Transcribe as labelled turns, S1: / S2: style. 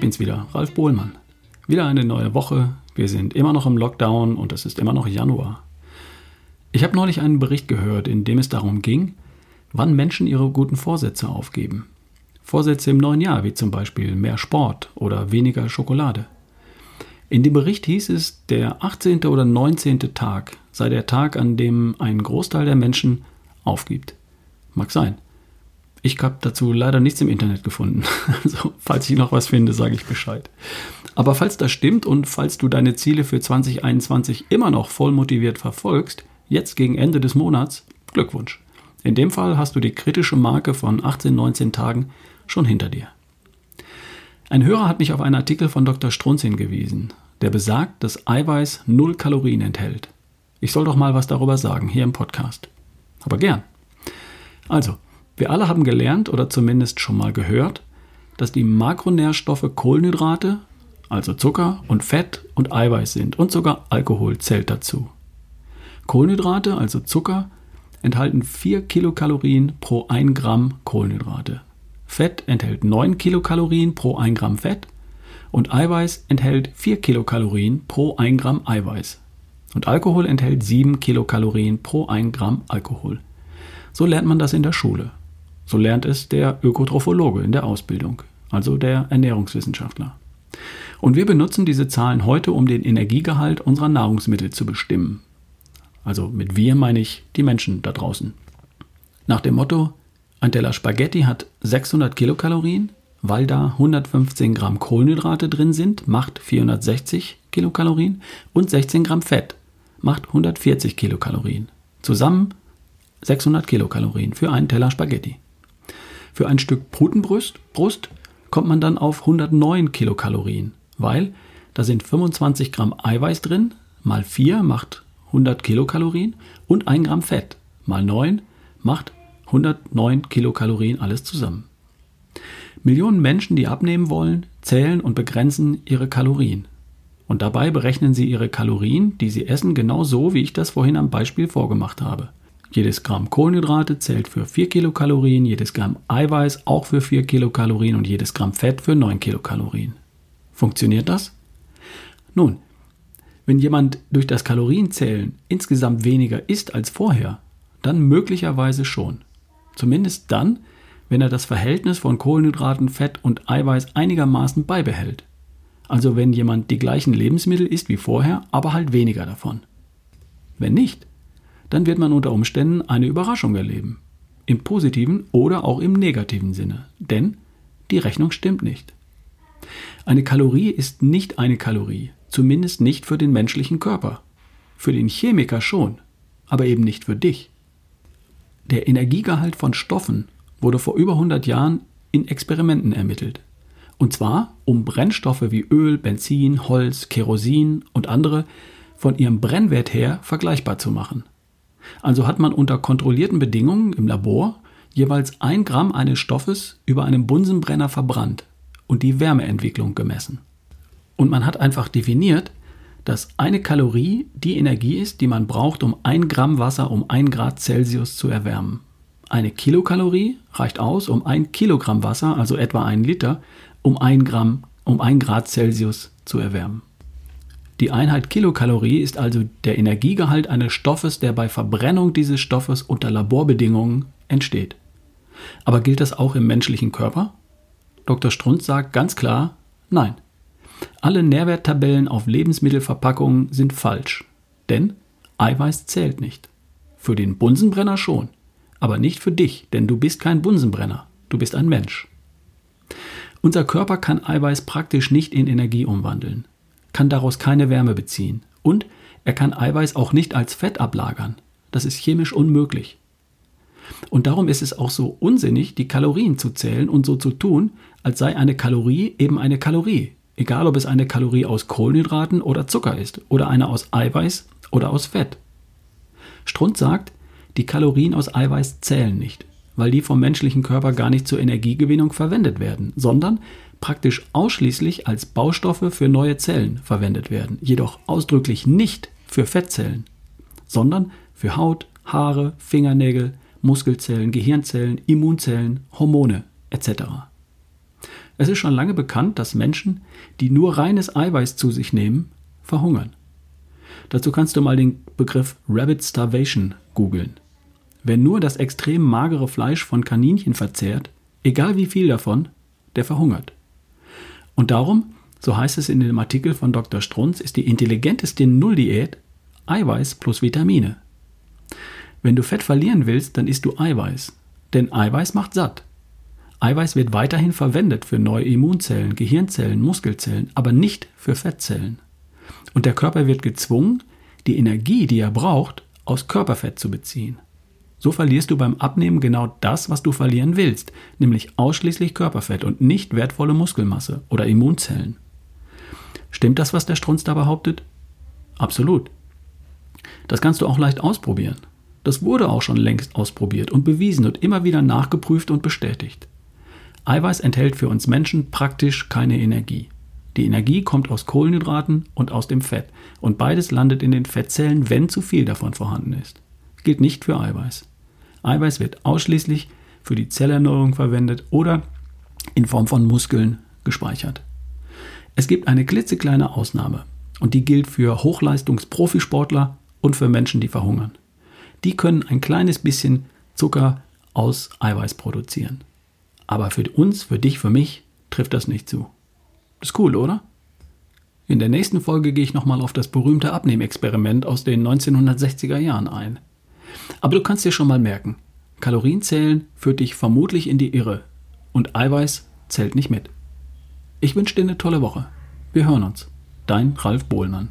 S1: bin's wieder, Ralf Bohlmann. Wieder eine neue Woche. Wir sind immer noch im Lockdown und es ist immer noch Januar. Ich habe neulich einen Bericht gehört, in dem es darum ging, wann Menschen ihre guten Vorsätze aufgeben. Vorsätze im neuen Jahr, wie zum Beispiel mehr Sport oder weniger Schokolade. In dem Bericht hieß es, der 18. oder 19. Tag sei der Tag, an dem ein Großteil der Menschen aufgibt. Mag sein. Ich habe dazu leider nichts im Internet gefunden. Also, falls ich noch was finde, sage ich Bescheid. Aber falls das stimmt und falls du deine Ziele für 2021 immer noch voll motiviert verfolgst, jetzt gegen Ende des Monats, Glückwunsch. In dem Fall hast du die kritische Marke von 18, 19 Tagen schon hinter dir. Ein Hörer hat mich auf einen Artikel von Dr. Strunz hingewiesen, der besagt, dass Eiweiß null Kalorien enthält. Ich soll doch mal was darüber sagen, hier im Podcast. Aber gern. Also, wir alle haben gelernt oder zumindest schon mal gehört, dass die Makronährstoffe Kohlenhydrate, also Zucker und Fett und Eiweiß sind und sogar Alkohol zählt dazu. Kohlenhydrate, also Zucker, enthalten 4 Kilokalorien pro 1 Gramm Kohlenhydrate. Fett enthält 9 Kilokalorien pro 1 Gramm Fett und Eiweiß enthält 4 Kilokalorien pro 1 Gramm Eiweiß. Und Alkohol enthält 7 Kilokalorien pro 1 Gramm Alkohol. So lernt man das in der Schule. So lernt es der Ökotrophologe in der Ausbildung, also der Ernährungswissenschaftler. Und wir benutzen diese Zahlen heute, um den Energiegehalt unserer Nahrungsmittel zu bestimmen. Also mit wir meine ich die Menschen da draußen. Nach dem Motto, ein Teller Spaghetti hat 600 Kilokalorien, weil da 115 Gramm Kohlenhydrate drin sind, macht 460 Kilokalorien und 16 Gramm Fett macht 140 Kilokalorien. Zusammen 600 Kilokalorien für einen Teller Spaghetti. Für ein Stück Putenbrust Brust kommt man dann auf 109 Kilokalorien, weil da sind 25 Gramm Eiweiß drin, mal 4 macht 100 Kilokalorien und 1 Gramm Fett, mal 9 macht 109 Kilokalorien alles zusammen. Millionen Menschen, die abnehmen wollen, zählen und begrenzen ihre Kalorien. Und dabei berechnen sie ihre Kalorien, die sie essen, genau so, wie ich das vorhin am Beispiel vorgemacht habe. Jedes Gramm Kohlenhydrate zählt für 4 Kilokalorien, jedes Gramm Eiweiß auch für 4 Kilokalorien und jedes Gramm Fett für 9 Kilokalorien. Funktioniert das? Nun, wenn jemand durch das Kalorienzählen insgesamt weniger isst als vorher, dann möglicherweise schon. Zumindest dann, wenn er das Verhältnis von Kohlenhydraten, Fett und Eiweiß einigermaßen beibehält. Also wenn jemand die gleichen Lebensmittel isst wie vorher, aber halt weniger davon. Wenn nicht, dann wird man unter Umständen eine Überraschung erleben. Im positiven oder auch im negativen Sinne. Denn die Rechnung stimmt nicht. Eine Kalorie ist nicht eine Kalorie, zumindest nicht für den menschlichen Körper. Für den Chemiker schon, aber eben nicht für dich. Der Energiegehalt von Stoffen wurde vor über 100 Jahren in Experimenten ermittelt. Und zwar, um Brennstoffe wie Öl, Benzin, Holz, Kerosin und andere von ihrem Brennwert her vergleichbar zu machen. Also hat man unter kontrollierten Bedingungen im Labor jeweils ein Gramm eines Stoffes über einem Bunsenbrenner verbrannt und die Wärmeentwicklung gemessen. Und man hat einfach definiert, dass eine Kalorie die Energie ist, die man braucht, um ein Gramm Wasser um ein Grad Celsius zu erwärmen. Eine Kilokalorie reicht aus, um ein Kilogramm Wasser, also etwa einen Liter, um ein Gramm, um ein Grad Celsius zu erwärmen. Die Einheit Kilokalorie ist also der Energiegehalt eines Stoffes, der bei Verbrennung dieses Stoffes unter Laborbedingungen entsteht. Aber gilt das auch im menschlichen Körper? Dr. Strunz sagt ganz klar, nein. Alle Nährwerttabellen auf Lebensmittelverpackungen sind falsch, denn Eiweiß zählt nicht. Für den Bunsenbrenner schon, aber nicht für dich, denn du bist kein Bunsenbrenner, du bist ein Mensch. Unser Körper kann Eiweiß praktisch nicht in Energie umwandeln kann daraus keine Wärme beziehen. Und er kann Eiweiß auch nicht als Fett ablagern. Das ist chemisch unmöglich. Und darum ist es auch so unsinnig, die Kalorien zu zählen und so zu tun, als sei eine Kalorie eben eine Kalorie. Egal ob es eine Kalorie aus Kohlenhydraten oder Zucker ist oder eine aus Eiweiß oder aus Fett. Strunz sagt, die Kalorien aus Eiweiß zählen nicht, weil die vom menschlichen Körper gar nicht zur Energiegewinnung verwendet werden, sondern praktisch ausschließlich als Baustoffe für neue Zellen verwendet werden, jedoch ausdrücklich nicht für Fettzellen, sondern für Haut, Haare, Fingernägel, Muskelzellen, Gehirnzellen, Immunzellen, Hormone etc. Es ist schon lange bekannt, dass Menschen, die nur reines Eiweiß zu sich nehmen, verhungern. Dazu kannst du mal den Begriff Rabbit Starvation googeln. Wer nur das extrem magere Fleisch von Kaninchen verzehrt, egal wie viel davon, der verhungert. Und darum, so heißt es in dem Artikel von Dr. Strunz, ist die intelligenteste Nulldiät Eiweiß plus Vitamine. Wenn du Fett verlieren willst, dann isst du Eiweiß. Denn Eiweiß macht satt. Eiweiß wird weiterhin verwendet für neue Immunzellen, Gehirnzellen, Muskelzellen, aber nicht für Fettzellen. Und der Körper wird gezwungen, die Energie, die er braucht, aus Körperfett zu beziehen. So verlierst du beim Abnehmen genau das, was du verlieren willst, nämlich ausschließlich Körperfett und nicht wertvolle Muskelmasse oder Immunzellen. Stimmt das, was der Strunz da behauptet? Absolut. Das kannst du auch leicht ausprobieren. Das wurde auch schon längst ausprobiert und bewiesen und immer wieder nachgeprüft und bestätigt. Eiweiß enthält für uns Menschen praktisch keine Energie. Die Energie kommt aus Kohlenhydraten und aus dem Fett und beides landet in den Fettzellen, wenn zu viel davon vorhanden ist. Gilt nicht für Eiweiß. Eiweiß wird ausschließlich für die Zellerneuerung verwendet oder in Form von Muskeln gespeichert. Es gibt eine klitzekleine Ausnahme und die gilt für Hochleistungsprofisportler und für Menschen, die verhungern. Die können ein kleines bisschen Zucker aus Eiweiß produzieren. Aber für uns, für dich, für mich trifft das nicht zu. Das ist cool, oder? In der nächsten Folge gehe ich nochmal auf das berühmte Abnehmexperiment aus den 1960er Jahren ein. Aber du kannst dir schon mal merken, Kalorienzählen führt dich vermutlich in die Irre und Eiweiß zählt nicht mit. Ich wünsche dir eine tolle Woche. Wir hören uns. Dein Ralf Bohlmann.